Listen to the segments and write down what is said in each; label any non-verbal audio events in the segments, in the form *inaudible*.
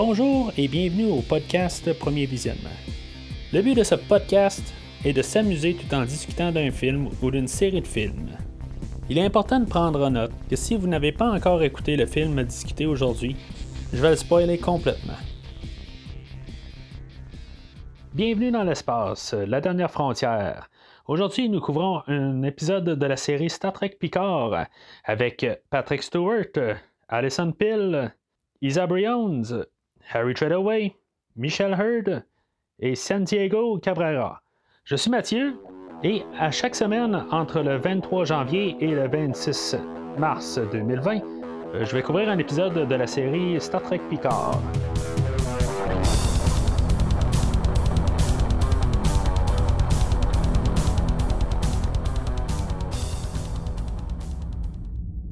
Bonjour et bienvenue au podcast Premier Visionnement. Le but de ce podcast est de s'amuser tout en discutant d'un film ou d'une série de films. Il est important de prendre en note que si vous n'avez pas encore écouté le film à discuter aujourd'hui, je vais le spoiler complètement. Bienvenue dans l'espace, la dernière frontière. Aujourd'hui, nous couvrons un épisode de la série Star Trek Picard avec Patrick Stewart, Alison Pill, Isa Briones, Harry Treadaway, Michelle Hurd et Santiago Cabrera. Je suis Mathieu et à chaque semaine entre le 23 janvier et le 26 mars 2020, je vais couvrir un épisode de la série Star Trek Picard.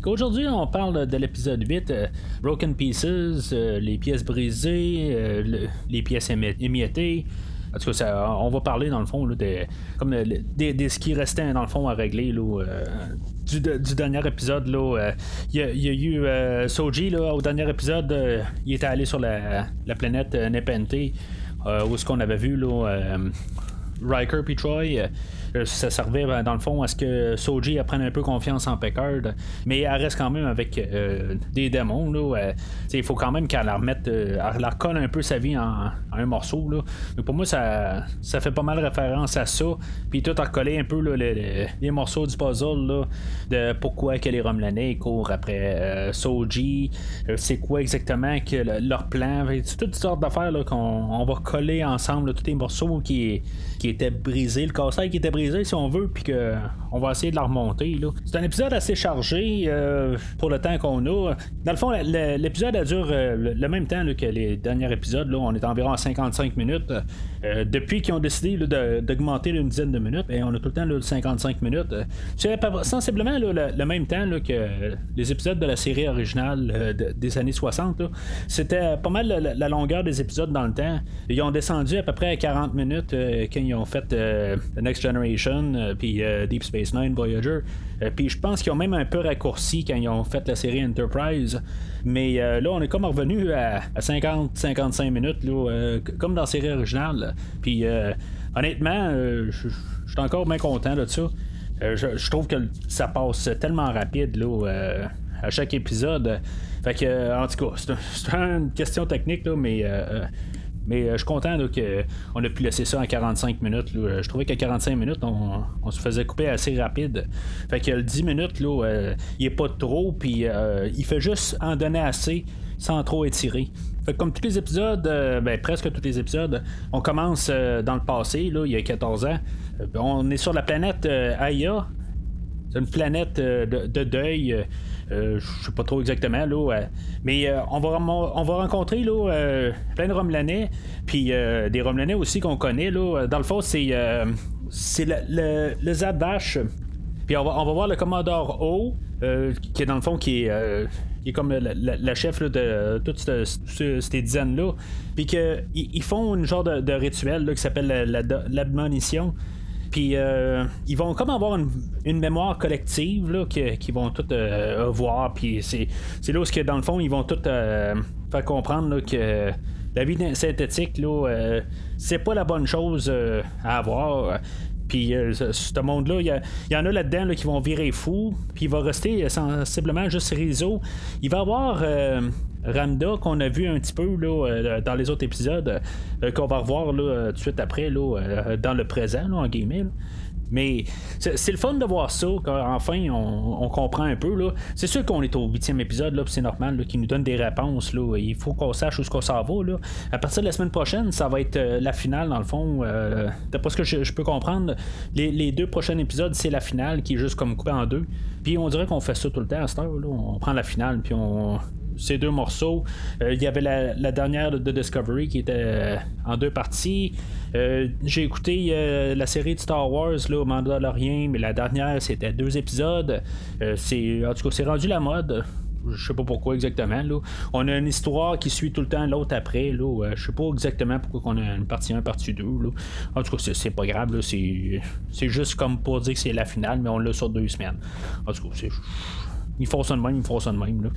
Aujourd'hui, on parle de l'épisode 8, euh, Broken Pieces, euh, les pièces brisées, euh, les pièces émiettées. En tout cas, on va parler dans le fond de, comme de, ce qui restait dans le fond à régler du, dernier épisode. Il y, a eu Soji au dernier épisode, il était allé sur la, planète Nepente, où est-ce qu'on avait vu Riker et Troy. Euh, ça servait ben, dans le fond à ce que Soji prenne un peu confiance en Packard, mais elle reste quand même avec euh, des démons. Euh, il faut quand même qu'elle remette, leur colle un peu sa vie en, un morceau. Là. Pour moi, ça, ça fait pas mal référence à ça. Puis tout a recollé un peu les, morceaux du puzzle de pourquoi que les Romulanais courent après Soji, c'est quoi exactement que leur plan. C'est toutes sortes d'affaires qu'on on va coller ensemble tous les morceaux qui, qui étaient brisés, le casse qui était brisé si on veut, puis qu'on va essayer de la remonter. C'est un épisode assez chargé euh, pour le temps qu'on a. Dans le fond, l'épisode a dure euh, le même temps que les derniers épisodes. Là. On est environ à 55 minutes. Euh, depuis qu'ils ont décidé d'augmenter une dizaine de minutes, et on a tout le temps 55 minutes. C'est sensiblement le, même temps que les épisodes de la série originale des années 60. C'était pas mal la, longueur des épisodes dans le temps. Ils ont descendu à peu près à 40 minutes quand ils ont fait The Next Generation euh, puis euh, Deep Space Nine, Voyager. Euh, puis je pense qu'ils ont même un peu raccourci quand ils ont fait la série Enterprise. Mais là, on est comme revenu à, 50-55 minutes, comme dans la série originale. Puis honnêtement, je suis encore bien content de ça. je trouve que ça passe tellement rapide là, à chaque épisode. Fait que, en tout cas, c'est une question technique, là, mais mais euh, je suis content qu'on a pu laisser ça en 45 minutes. Euh, Je trouvais qu'à 45 minutes, on, se faisait couper assez rapide. Fait que le 10 minutes, euh, il est pas trop, puis il fait juste en donner assez sans trop étirer. Fait que comme tous les épisodes, ben, presque tous les épisodes, on commence dans le passé, là, il y a 14 ans. on est sur la planète Aya. C'est une planète de deuil euh, je sais pas trop exactement, là. mais euh, on, va, on va rencontrer là, euh, plein de Romelanais, puis des Romelanais aussi qu'on connaît. Là. Dans le fond, c'est, c'est le, le, le Zadash. Puis on va, on va voir le Commodore O, qui est dans le fond qui est, qui est comme la, chef de toutes ces dizaines-là. Puis qu'ils font une genre de, rituel qui s'appelle l'admonition. Puis euh, ils vont comme avoir une, mémoire collective là, qu'ils vont tout euh, voir. Puis c'est, là où, que, dans le fond, ils vont tout euh, faire comprendre que la vie synthétique, là, c'est pas la bonne chose à avoir. Puis ce monde-là, il y, en a là-dedans qui vont virer fou. Puis il va rester sensiblement juste réseau. Il va avoir Ramda qu'on a vu un petit peu là, euh, dans les autres épisodes, euh, qu'on va revoir là, tout de suite après là, euh, dans le présent, en guillemets. Mais c'est le fun de voir ça, enfin on, comprend un peu. C'est sûr qu'on est au huitième épisode, là, c'est normal, qui nous donne des réponses. Là. Il faut qu'on sache où ce qu'on s'en va. Là. À partir de la semaine prochaine, ça va être la finale, dans le fond. D'après ce que je, peux comprendre, les, deux prochains épisodes, c'est la finale qui est juste comme coupée en deux. Puis on dirait qu'on fait ça tout le temps à cette heure. Là. On prend la finale, puis on, ces deux morceaux. Euh, il y avait la, dernière de Discovery qui était euh, en deux parties. Euh, j'ai écouté la série de Star Wars, là, Mandalorian, mais la dernière c'était deux épisodes. c'est, en tout cas, c'est rendu la mode je sais pas pourquoi exactement. Là. On a une histoire qui suit tout le temps l'autre après. Là. je sais pas exactement pourquoi on a une partie 1, partie 2. Là. En tout cas, c'est, pas grave. C'est, juste comme pour dire que c'est la finale, mais on l'a sur deux semaines. En tout cas, c'est, ils font ça de même, ils font même.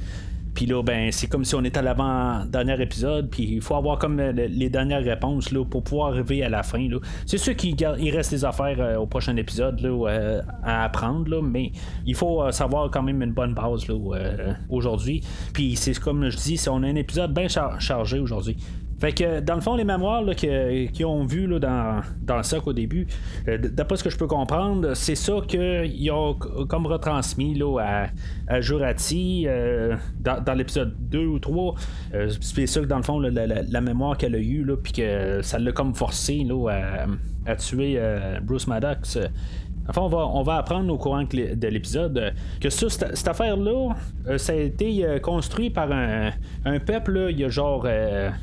Puis là, ben, c'est comme si on était à l'avant-dernier épisode, puis il faut avoir comme les dernières réponses là, pour pouvoir arriver à la fin. C'est sûr qu'il il reste des affaires au prochain épisode là, à apprendre, là, mais il faut savoir quand même une bonne base là, aujourd'hui. Puis c'est comme je dis, on a un épisode bien chargé aujourd'hui. Fait que dans le fond, les mémoires qu'ils ont vu là, dans, dans le soc au début, euh, d'après ce que je peux comprendre, c'est ça qu'ils ont comme retransmis là, à, Jurati euh, dans, l'épisode 2 ou 3. Euh, c'est ça que dans le fond, la, mémoire qu'elle a eue, puis que ça l'a comme forcé à, tuer Bruce Maddox. Enfin, on va, on va apprendre au courant de l'épisode euh, que cette, affaire-là, euh, ça a été euh, construit par un, peuple, il y a genre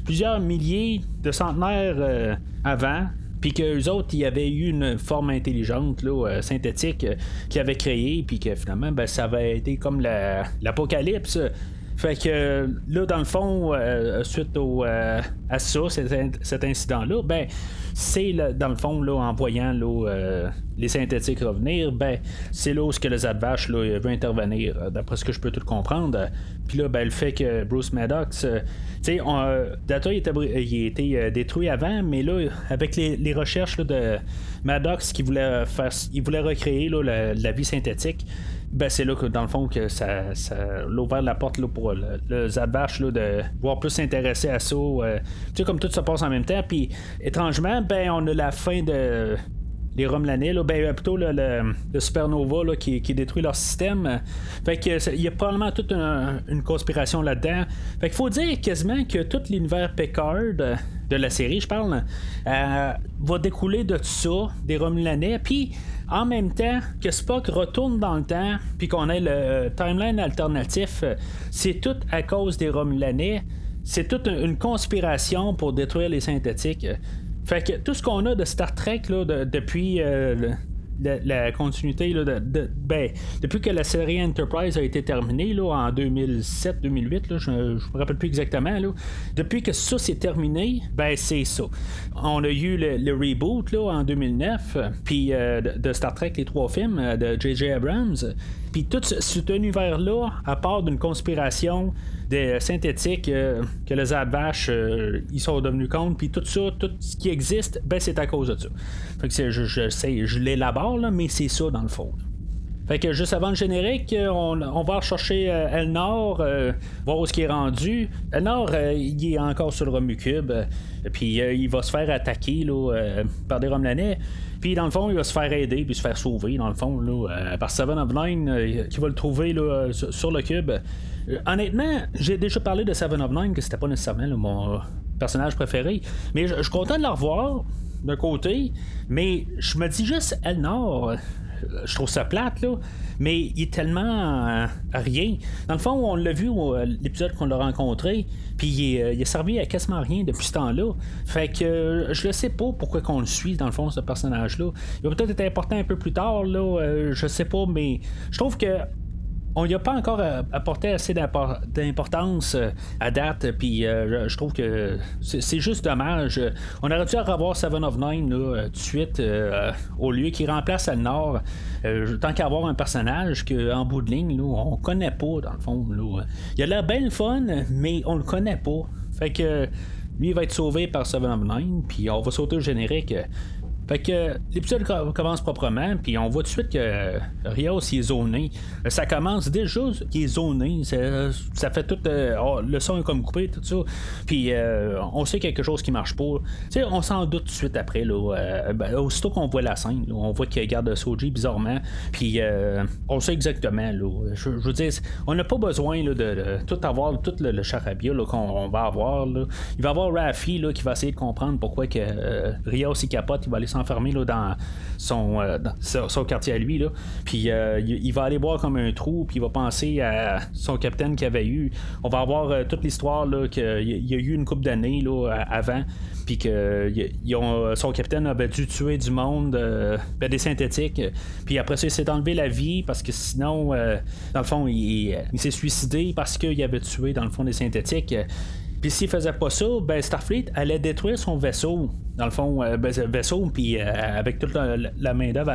plusieurs milliers de centenaires avant. Puis qu'eux autres, il y avait eu une forme intelligente, synthétique, qui avait créé, puis que finalement, ben, ça avait été comme l'apocalypse. Fait que là, dans le fond, suite au, à ça, cet, incident-là, ben, c'est dans le fond, là, en voyant là, les synthétiques revenir, ben, c'est là où ce que le Zadvash là, veut intervenir, euh, d'après ce que je peux tout comprendre. Puis là, ben, le fait que Bruce Maddox, euh, tu sais, euh, Data il était, il détruit avant, mais là, avec les, recherches de Maddox qui voulait faire, il voulait recréer là, la, vie synthétique. Ben, c'est là que dans le fond que ça, ça a ouvert la porte là, pour le, le là, de voir plus s'intéresser à ça. tu sais, comme tout se passe en même temps. Puis étrangement, ben on a la fin de les Romelanais, là, ben, euh, plutôt le, le, supernova là, qui, qui, détruit leur système. Fait que il y a probablement toute une, conspiration là-dedans. Fait qu'il faut dire quasiment que tout l'univers Picard de la série, je parle, euh, va découler de tout ça, des Romulanais, puis en même temps que Spock retourne dans le temps, puis qu'on ait le timeline alternatif, c'est tout à cause des Romulanais. C'est toute une conspiration pour détruire les synthétiques. Fait que tout ce qu'on a de Star Trek là, depuis euh, la, continuité là, ben, depuis que la série Enterprise a été terminée là, en 2007-2008, je, ne me rappelle plus exactement. Là, depuis que ça s'est terminé, ben c'est ça. On a eu le, reboot là, en 2009, puis euh, de, Star Trek, les trois films euh, de J.J. Abrams. Puis tout cet univers-là, à part d'une conspiration des synthétiques euh, que les Zadvash ils sont devenus contre, puis tout ça, tout ce qui existe, ben c'est à cause de ça. Fait que je, je je l'élabore, mais c'est ça dans le fond. Fait que juste avant le générique, euh, on, va rechercher euh, Elnor, euh, voir où ce qui est rendu. Elnor, il est encore sur le Romucube, puis il va se faire attaquer là, par des Romelanais. Puis dans le fond, il va se faire aider puis se faire sauver, dans le fond, là, par Seven of Nine, qui va le trouver là, sur, le cube. honnêtement, j'ai déjà parlé de Seven of Nine, que c'était pas nécessairement mon personnage préféré, mais je suis content de le revoir d'un côté, mais je me dis juste Elnor je trouve ça plate, là, mais il est tellement euh, rien. Dans le fond, on l'a vu euh, l'épisode qu'on l'a rencontré, puis il, est, euh, a servi à quasiment rien depuis ce temps-là. Fait que je ne sais pas pourquoi qu'on le suit, dans le fond, ce personnage-là. Il va peut-être être important un peu plus tard, là, je sais pas, mais je trouve que on n'y a pas encore euh, apporté assez d'importance euh, à date, puis euh, je trouve que c'est juste dommage. On aurait dû revoir Seven of Nine tout de suite, au lieu qu'il remplace le Nord. tant qu'à avoir un personnage qu'en bout de ligne, là, on connaît pas, dans le fond. Il a l'air bien fun, mais on le connaît pas. Fait que lui, va être sauvé par Seven of Nine, puis on va sauter au générique. Fait que l'épisode commence proprement, puis on voit tout de suite que Rios est zoné. Ça commence déjà qu'il est zoné. Ça, fait tout. Euh, oh, le son est comme coupé, tout ça. Puis euh, on sait quelque chose qui marche pas. Tu on s'en doute tout de suite après. Là, euh, ben, aussitôt qu'on voit la scène, on voit qu'il garde Soji bizarrement. Puis on sait exactement. Là, je, veux dire, on n'a pas besoin de, tout avoir, tout le, charabia qu'on va avoir. Là. Il va y avoir Rafi qui va essayer de comprendre pourquoi que Rios il capote, il va aller enfermé là, dans, son, euh, son, quartier à lui. Là. Puis euh, il, va aller voir comme un trou, puis il va penser à son capitaine qu'il avait eu. On va avoir euh, toute l'histoire qu'il y a eu une couple d'années avant, puis que son capitaine avait dû tuer du monde, ben, des synthétiques. Puis après ça, il s'est enlevé la vie parce que sinon, dans le fond, il, il s'est suicidé parce qu'il avait tué, dans le fond, des synthétiques. Puis s'il faisait pas ça, ben Starfleet allait détruire son vaisseau. Dans le fond, euh, ben, vaisseau, puis avec toute la, main-d'œuvre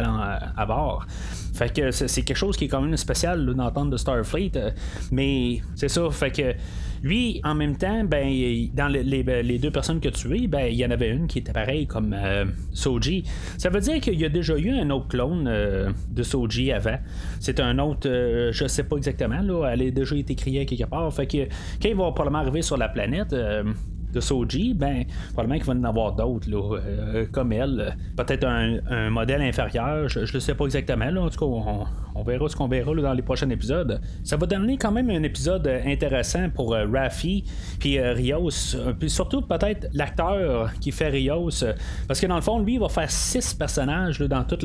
à, bord. Fait que c'est quelque chose qui est quand même spécial d'entendre de Starfleet. mais c'est ça, fait que lui, en même temps, ben, dans les, deux personnes que tu es, ben, il y en avait une qui était pareille comme euh, Soji. Ça veut dire qu'il y a déjà eu un autre clone euh, de Soji avant. C'est un autre, euh, je sais pas exactement, là, elle a déjà été créée quelque part. Fait que quand il va probablement arriver sur la planète, de Soji, ben, probablement qu'il va en avoir d'autres, euh, comme elle. Peut-être un, modèle inférieur, je ne sais pas exactement. Là. En tout cas, on, verra ce qu'on verra dans les prochains épisodes. Ça va donner quand même un épisode intéressant pour euh, Raffi, puis euh, Rios, puis surtout peut-être l'acteur qui fait Rios, parce que dans le fond, lui, il va faire six personnages dans tout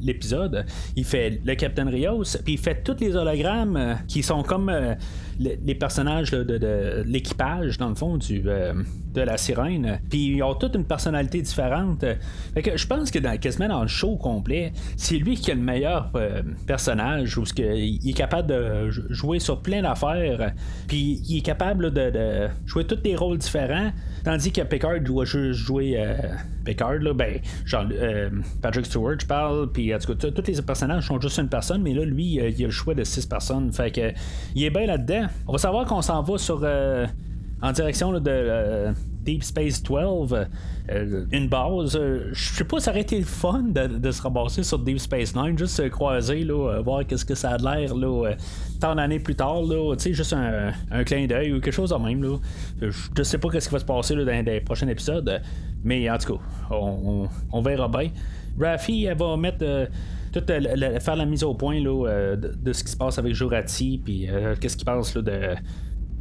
l'épisode. Il fait le Captain Rios, puis il fait tous les hologrammes qui sont comme les personnages de, l'équipage, dans le fond, du, euh, de la sirène. Puis ils ont toute une personnalité différente. Je pense que dans, quasiment dans le show complet, c'est lui qui a le meilleur euh, personnage, où il est capable de jouer sur plein d'affaires. Puis il est capable de, jouer tous des rôles différents. Tandis que Picard doit juste jouer euh, Picard, là, ben, genre Patrick Stewart, je parle, puis en tout cas, tous les personnages sont juste une personne, mais là, lui, il a le choix de six personnes. Fait que il est bien là-dedans. On va savoir qu'on s'en va sur euh, en direction de euh, Deep Space 12, euh, une base. je sais pas, ça aurait été le fun de, se ramasser sur Deep Space 9, juste se croiser, là, voir qu'est-ce que ça a l'air là, tant d'années plus tard, là, juste un, clin d'œil ou quelque chose de même. Là. Je sais pas ce qui va se passer là, dans les prochains épisodes, mais en tout cas, on, verra bien. Raffi, elle va mettre faire la mise au point là, euh, de, ce qui se passe avec Jurati, puis euh, qu'est-ce qu'il pense là, de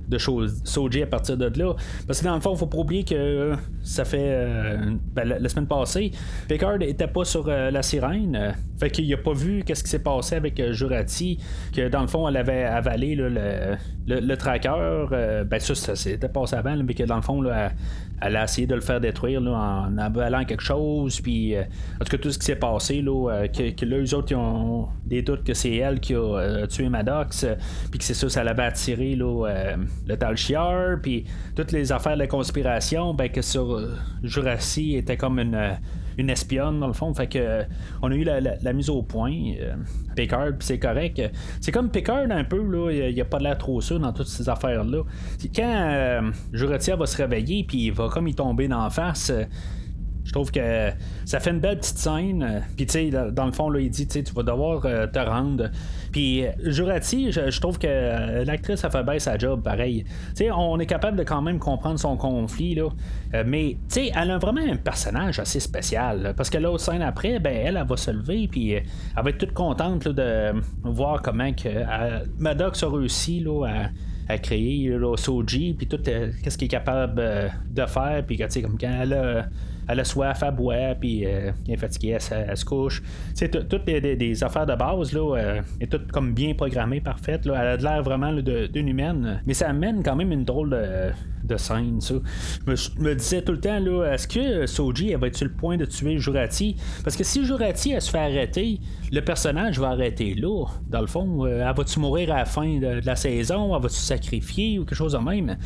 de Soji à partir de là. Parce que dans le fond, faut pas oublier que ça fait euh, ben, la, semaine passée, Picard était pas sur la sirène. fait qu'il a pas vu qu'est-ce qui s'est passé avec Jurati, que dans le fond, elle avait avalé le, le, tracker. ben ça, ça s'était passé avant, mais que dans le fond, là, elle a essayé de le faire détruire en avalant quelque chose. Puis, euh, en tout cas, tout ce qui s'est passé, là, euh, que, là, eux autres, ils ont des doutes que c'est elle qui a euh, tué Maddox. puis que c'est ça, ça l'avait attiré là, le Tal Puis, toutes les affaires de conspiration, ben, que sur Jurassic était comme une une espionne dans le fond. Fait que on a eu la, mise au point. Euh, Picard, c'est correct. C'est comme Picard un peu, là, il a, pas l'air trop sûr dans toutes ces affaires-là. Quand euh, va se réveiller, puis il va comme y tomber d'en face. Je trouve que ça fait une belle petite scène. Puis, tu sais, dans le fond, là, il dit, tu vas devoir euh, te rendre. Puis, Jurati, je, trouve que euh, l'actrice, a fait bien sa job, pareil. Tu sais, on est capable de quand même comprendre son conflit, là. Euh, mais, tu sais, elle a vraiment un personnage assez spécial. parce que l'autre scène après, ben, elle, elle va se lever, puis elle va être toute contente de voir comment que Maddox a réussi, là, à créer le Soji, puis tout qu'est-ce qu'il est capable de faire, puis tu sais, comme quand elle a elle a soif, elle boit, puis euh, elle est fatiguée, elle, se couche. C'est toutes des, affaires de base, là, euh, est comme bien programmée, parfaite. Là. Elle a l'air vraiment d'une humaine, mais ça amène quand même une drôle de, de scène, ça. Je me, disais tout le temps, là, est-ce que Soji va être sur le point de tuer Jurati? Parce que si Jurati elle se fait arrêter, le personnage va arrêter là. Dans le fond, euh, elle va-tu mourir à la fin de, la saison? Elle va-tu sacrifier ou quelque chose de même?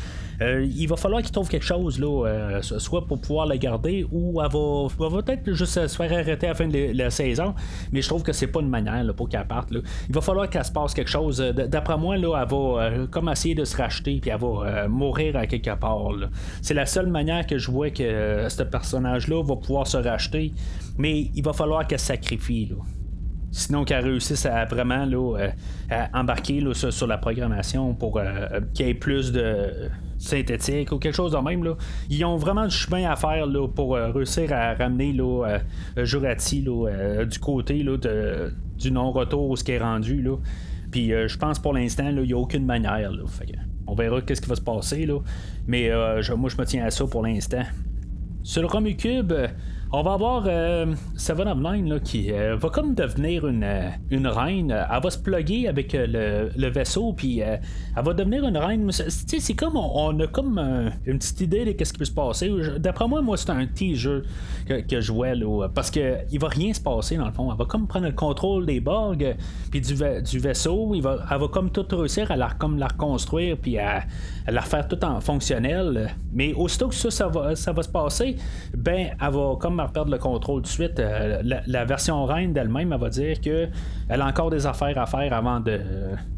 il va falloir qu'il trouve quelque chose, là, soit pour pouvoir la garder ou elle va, peut-être juste se faire arrêter à la fin de la saison, mais je trouve que c'est pas une manière pour qu'elle parte. Il va falloir qu'elle se passe quelque chose. D'après moi, là, elle va euh, comme essayer de se racheter, puis elle va euh, mourir à quelque part. C'est la seule manière que je vois que euh, ce personnage-là va pouvoir se racheter, mais il va falloir qu'elle sacrifie. Sinon qu'elle réussisse à vraiment là, embarquer sur, la programmation pour qu'il y ait plus de synthétique ou quelque chose de même. Là. Ils ont vraiment du chemin à faire là, pour euh, réussir à ramener là, euh, Jurati euh, du côté là, de, du non-retour ce qui est rendu. Là. Puis je pense pour l'instant, il n'y a aucune manière. Là. on verra qu'est-ce qui va se passer. Là. Mais moi, je me tiens à ça pour l'instant. Sur le Romucube, on va avoir Seven of Nine qui va comme devenir une, une reine. Elle va se plugger avec le, vaisseau, puis elle va devenir une reine. C'est comme on, a comme une petite idée de ce qui peut se passer. D'après moi, moi, c'est un teaser que, que je vois là, parce qu'il va rien se passer dans le fond. Elle va comme prendre le contrôle des Borg, puis du, du vaisseau. Il va, elle va comme tout réussir à la, comme la reconstruire, puis à, la refaire tout en fonctionnel. Mais aussitôt que ça, ça va, ça va se passer, ben, elle va comme perdre le contrôle de suite. Euh, la, version reine d'elle-même, elle va dire que elle a encore des affaires à faire avant de,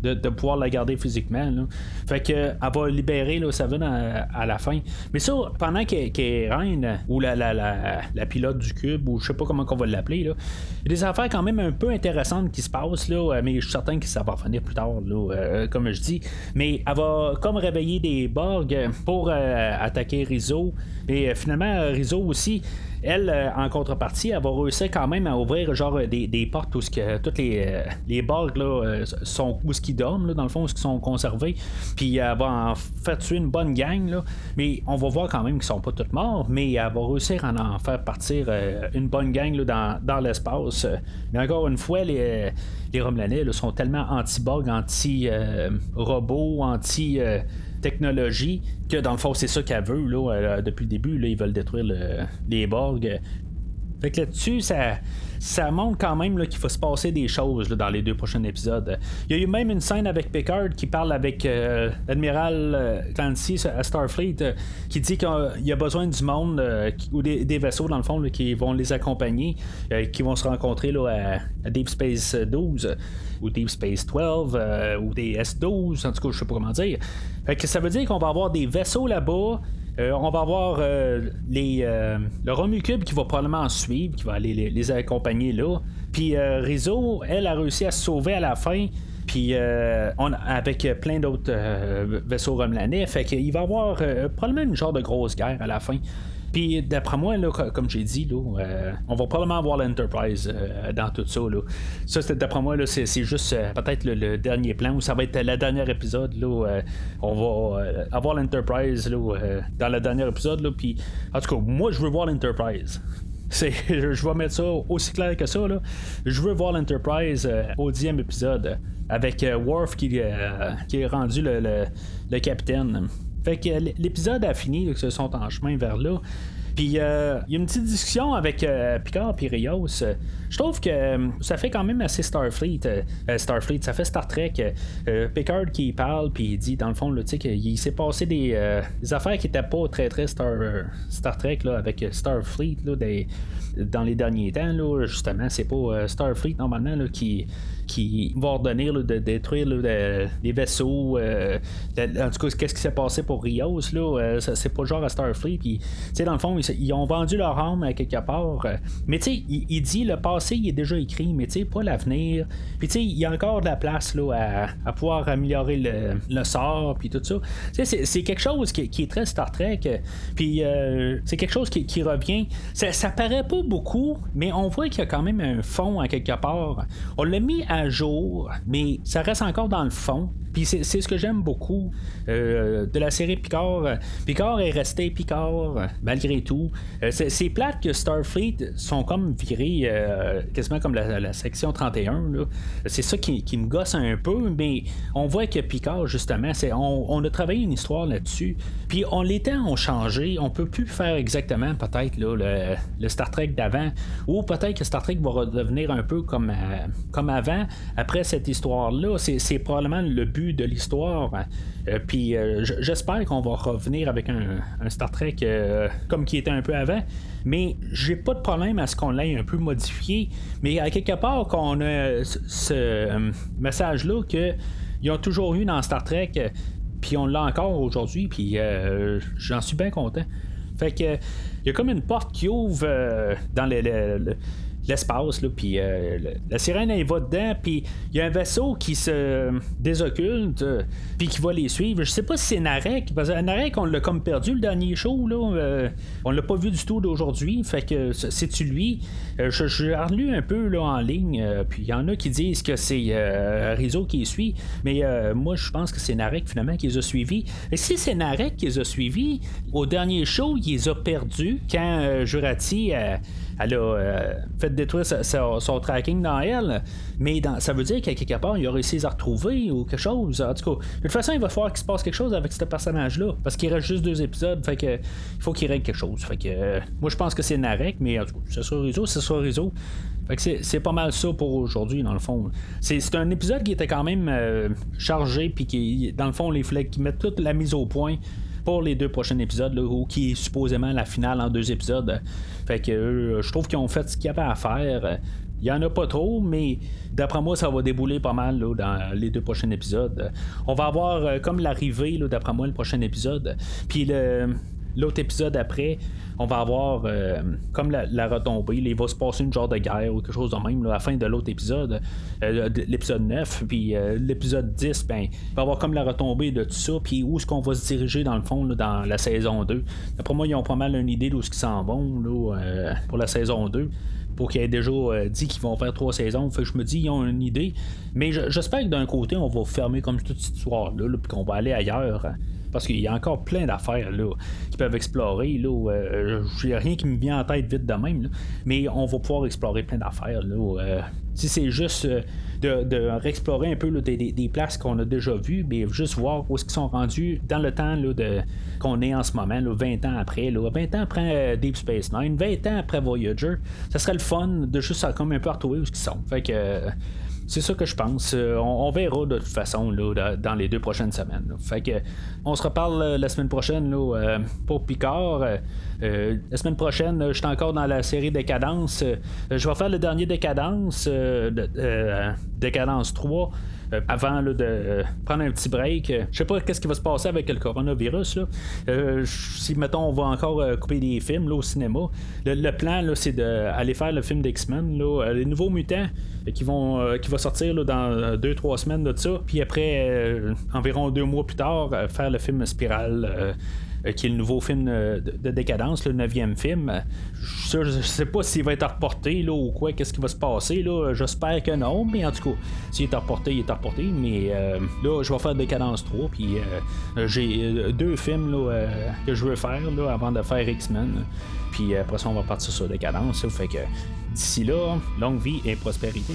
de, pouvoir la garder physiquement. Fait que elle va libérer là, Seven à, à la fin. Mais ça, pendant qu'elle est reine, ou la, la, la, pilote du cube, ou je sais pas comment on va l'appeler, il y a des affaires quand même un peu intéressantes qui se passent, là, mais je suis certain que ça va revenir plus tard, là, euh, comme je dis. Mais elle va comme réveiller des Borg pour euh, attaquer Rizzo. Et euh, finalement, Rizzo aussi elle, euh, en contrepartie, elle va réussir quand même à ouvrir genre des, portes où toutes les, euh, les euh, sont où ce qu'ils dorment, dans le fond, où sont conservés. Puis elle va en faire tuer une bonne gang. Là. Mais on va voir quand même qu'ils sont pas tous morts, mais elle va réussir à en faire partir une bonne gang là, dans, l'espace. Mais encore une fois, les, les Romelanais sont tellement anti-borg, anti-robots, anti technologie que dans le fond c'est ça qu'elle veut là, euh, depuis le début là, ils veulent détruire les Borg fait que là-dessus, ça, ça montre quand même qu'il faut se passer des choses dans les deux prochains épisodes. Il y a eu même une scène avec Picard qui parle avec euh, l'admiral euh, Clancy à Starfleet euh, qui dit qu'il y a besoin du monde ou des, vaisseaux dans le fond qui vont les accompagner, qui vont se rencontrer là, à, Deep Space 12 ou Deep Space 12 ou des S12, en tout cas je sais pas comment dire. Fait que ça veut dire qu'on va avoir des vaisseaux là-bas. Euh, on va avoir euh, euh, le Romucube qui va probablement suivre, qui va aller les, accompagner là. Puis Rizzo, elle a réussi à se sauver à la fin. Puis avec plein d'autres vaisseaux romulanais. Fait qu'il va y avoir probablement une genre de grosse guerre à la fin. Puis d'après moi, là, comme j'ai dit, là, euh, on va probablement avoir l'Enterprise euh, dans tout ça. Ça, d'après moi, c'est, juste euh, peut-être le, dernier plan où ça va être le dernier épisode. On va avoir l'Enterprise dans le dernier épisode. Puis, en tout cas, moi, je veux voir l'Enterprise. *laughs* je vais mettre ça aussi clair que ça. Là. Je veux voir l'Enterprise au dixième épisode avec Worf qui, qui est rendu le, le capitaine. Fait que l'épisode a fini, ils sont en chemin vers là. Puis euh, il y a une petite discussion avec euh, Picard et Rios. Je trouve que euh, ça fait quand même assez Starfleet. Starfleet, ça fait Star Trek. Picard qui parle, puis il dit, dans le fond, qu'il s'est passé des, affaires qui n'étaient pas très, très Star, Star Trek là, avec Starfleet là, dans les derniers temps. Là, justement, c'est pas Starfleet normalement là, qui qui va ordonner de détruire les vaisseaux. Euh, en tout cas, qu'est-ce qui s'est passé pour Rios, là, euh, c'est pas genre à Starfleet. Puis, dans le fond, ils, ont vendu leur âme à quelque part. Euh, mais tu sais, il, dit le passé, il est déjà écrit, mais tu sais, pas l'avenir. Puis tu sais, il y a encore de la place là, à, pouvoir améliorer le, sort, puis tout ça. C'est quelque chose qui, est très Star Trek. Puis c'est quelque chose qui, revient. Ça, ça paraît pas beaucoup, mais on voit qu'il y a quand même un fond à quelque part. On l'a mis à jour, mais ça reste encore dans le fond. Puis c'est ce que j'aime beaucoup euh, de la série Picard. Picard est resté Picard malgré tout. Euh, c'est plate que Starfleet sont comme virés euh, quasiment comme la, section 31. C'est ça qui, me gosse un peu, mais on voit que Picard, justement, on, a travaillé une histoire là-dessus. Puis on les temps ont changé. On peut plus faire exactement peut-être le, Star Trek d'avant. Ou peut-être que Star Trek va redevenir un peu comme, comme avant. Après cette histoire-là, c'est probablement le but de l'histoire. Euh, puis euh, j'espère qu'on va revenir avec un, Star Trek euh, comme qui était un peu avant. Mais j'ai pas de problème à ce qu'on l'ait un peu modifié. Mais à quelque part qu'on a ce, message-là qu'ils ont toujours eu dans Star Trek, puis on l'a encore aujourd'hui, puis j'en suis bien content. Fait que il y a comme une porte qui ouvre dans le, l'espace, là, puis euh, la sirène, elle va dedans, puis il y a un vaisseau qui se désocculte, euh, puis qui va les suivre. Je sais pas si c'est Narek, parce que Narek, on l'a comme perdu le dernier show, là. Euh, on l'a pas vu du tout d'aujourd'hui, fait que c'est-tu lui? J'ai relu un peu là, en ligne, puis il y en a qui disent que c'est Rizzo qui les suit, mais moi, je pense que c'est Narek, finalement, qui les a suivis. Et si c'est Narek qui les a suivis, au dernier show, il les a perdus quand Jurati elle a euh, fait détruire son tracking dans elle, mais ça veut dire qu'à quelque part, il a réussi à retrouver ou quelque chose. En tout cas, de toute façon, il va falloir qu'il se passe quelque chose avec ce personnage-là, parce qu'il reste juste deux épisodes, fait que il faut qu'il règle quelque chose. Fait que euh, moi, je pense que c'est Narek, mais en tout cas, c'est sur réseau, c'est sur réseau. Fait que c'est pas mal ça pour aujourd'hui, dans le fond. C'est un épisode qui était quand même euh, chargé, puis qui, dans le fond, les fallait qui mettent toute la mise au point pour les deux prochains épisodes, là, où qui est supposément la finale en deux épisodes. Fait que euh, je trouve qu'ils ont fait ce qu'il y avait à faire. Il n'y en a pas trop, mais d'après moi, ça va débouler pas mal dans les deux prochains épisodes. On va avoir euh, comme l'arrivée, d'après moi, le prochain épisode. Puis l'autre épisode après, on va avoir euh, comme la, retombée. il va se passer une genre de guerre ou quelque chose de même à la fin de l'autre épisode, euh, l'épisode 9, puis euh, l'épisode 10, ben, il va avoir comme la retombée de tout ça, puis où est-ce qu'on va se diriger dans le fond dans la saison 2. Pour moi, ils ont pas mal une idée d'où ce qu'ils s'en vont pour la saison 2 pour qu'ils aient déjà dit qu'ils vont faire trois saisons. Fait que je me dis, ils ont une idée. Mais j'espère que d'un côté, on va fermer comme toute cette histoire-là, puis qu'on va aller ailleurs. Parce qu'il y a encore plein d'affaires là, qui peuvent explorer. Là, euh, j'ai rien qui me vient en tête vite de même. mais on va pouvoir explorer plein d'affaires. Là, euh, si c'est juste euh, de, réexplorer un peu des, places qu'on a déjà vues, mais juste voir où est-ce qu'ils sont rendus dans le temps de, qu'on est en ce moment, 20 ans après. 20 ans après Deep Space Nine, 20 ans après Voyager. Ça serait le fun de juste comme un peu retrouver où ils sont. Fait que c'est ça que je pense. Euh, on, verra de toute façon là, dans les deux prochaines semaines. Fait que on se reparle euh, la semaine prochaine euh, pour Picard. la semaine prochaine, je suis encore dans la série Décadence. je vais faire le dernier Décadence, Décadence 3. Euh, avant de euh, prendre un petit break. Euh, je sais pas qu'est-ce qui va se passer avec le coronavirus. si, mettons, on va encore couper des films au cinéma, le, plan, c'est d'aller faire le film d'X-Men, les nouveaux mutants qui vont qui va sortir dans 2-3 semaines de ça. Puis après, environ deux mois plus tard, faire le film Spirale qui est le nouveau film euh, de, décadence, le neuvième film. Je, ne sais pas s'il va être reporté là, ou quoi, qu'est-ce qui va se passer. Là. J'espère que non, mais en tout cas, s'il est reporté, il est reporté. Mais euh, là, je vais faire Décadence 3, puis j'ai deux films là, que je veux faire là, avant de faire X-Men. Puis après ça, on va partir sur Décadence. fait que d'ici là, longue vie et prospérité.